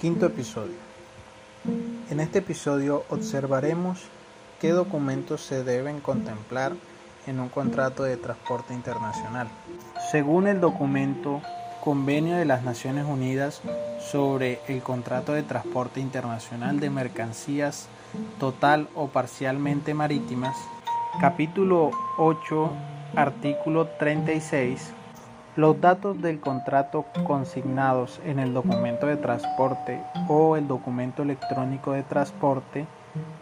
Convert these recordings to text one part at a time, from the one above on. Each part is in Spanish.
Quinto episodio. En este episodio observaremos qué documentos se deben contemplar en un contrato de transporte internacional. Según el documento Convenio de las Naciones Unidas sobre el contrato de transporte internacional de mercancías total o parcialmente marítimas, capítulo 8, artículo 36, los datos del contrato consignados en el documento de transporte o el documento electrónico de transporte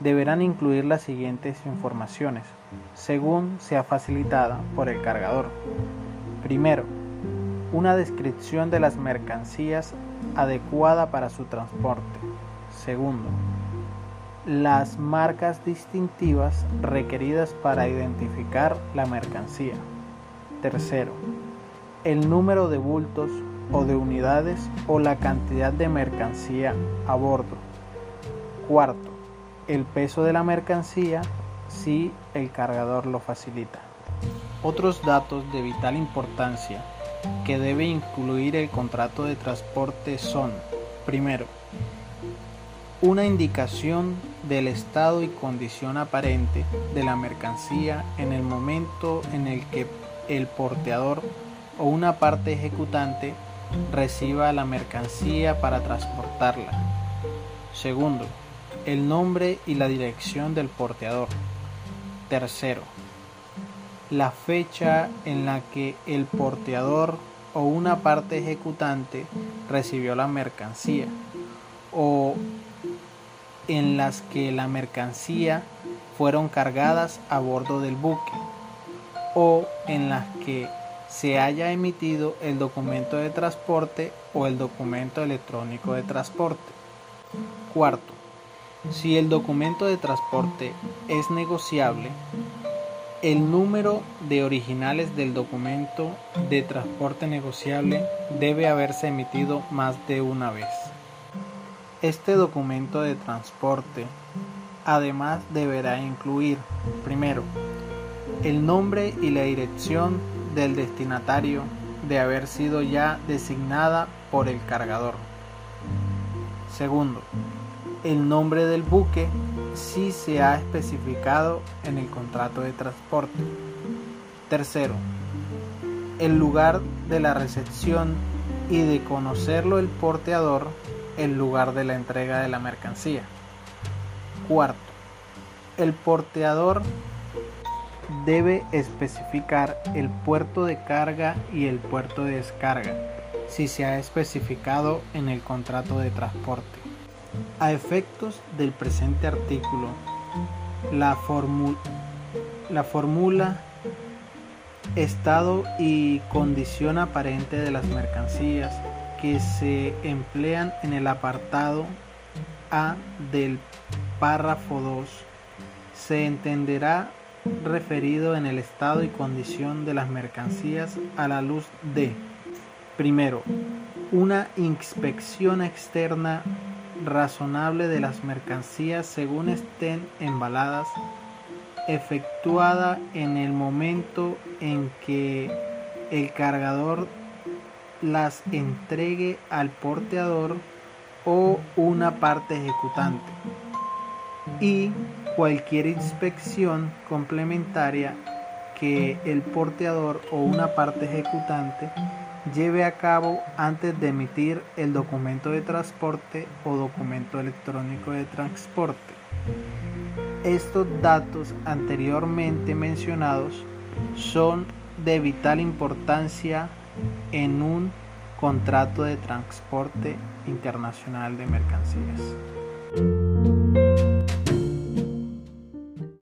deberán incluir las siguientes informaciones, según sea facilitada por el cargador. Primero, una descripción de las mercancías adecuada para su transporte. Segundo, las marcas distintivas requeridas para identificar la mercancía. Tercero, el número de bultos o de unidades o la cantidad de mercancía a bordo. Cuarto, el peso de la mercancía si el cargador lo facilita. Otros datos de vital importancia que debe incluir el contrato de transporte son, primero, una indicación del estado y condición aparente de la mercancía en el momento en el que el porteador o una parte ejecutante reciba la mercancía para transportarla. Segundo, el nombre y la dirección del porteador. Tercero, la fecha en la que el porteador o una parte ejecutante recibió la mercancía o en las que la mercancía fueron cargadas a bordo del buque o en las que se haya emitido el documento de transporte o el documento electrónico de transporte. Cuarto, si el documento de transporte es negociable, el número de originales del documento de transporte negociable debe haberse emitido más de una vez. Este documento de transporte además deberá incluir, primero, el nombre y la dirección del destinatario de haber sido ya designada por el cargador. Segundo, el nombre del buque si se ha especificado en el contrato de transporte. Tercero, el lugar de la recepción y de conocerlo el porteador, el lugar de la entrega de la mercancía. Cuarto, el porteador debe especificar el puerto de carga y el puerto de descarga si se ha especificado en el contrato de transporte. A efectos del presente artículo, la, la fórmula estado y condición aparente de las mercancías que se emplean en el apartado A del párrafo 2 se entenderá referido en el estado y condición de las mercancías a la luz de, primero, una inspección externa razonable de las mercancías según estén embaladas, efectuada en el momento en que el cargador las entregue al porteador o una parte ejecutante y cualquier inspección complementaria que el porteador o una parte ejecutante lleve a cabo antes de emitir el documento de transporte o documento electrónico de transporte. Estos datos anteriormente mencionados son de vital importancia en un contrato de transporte internacional de mercancías.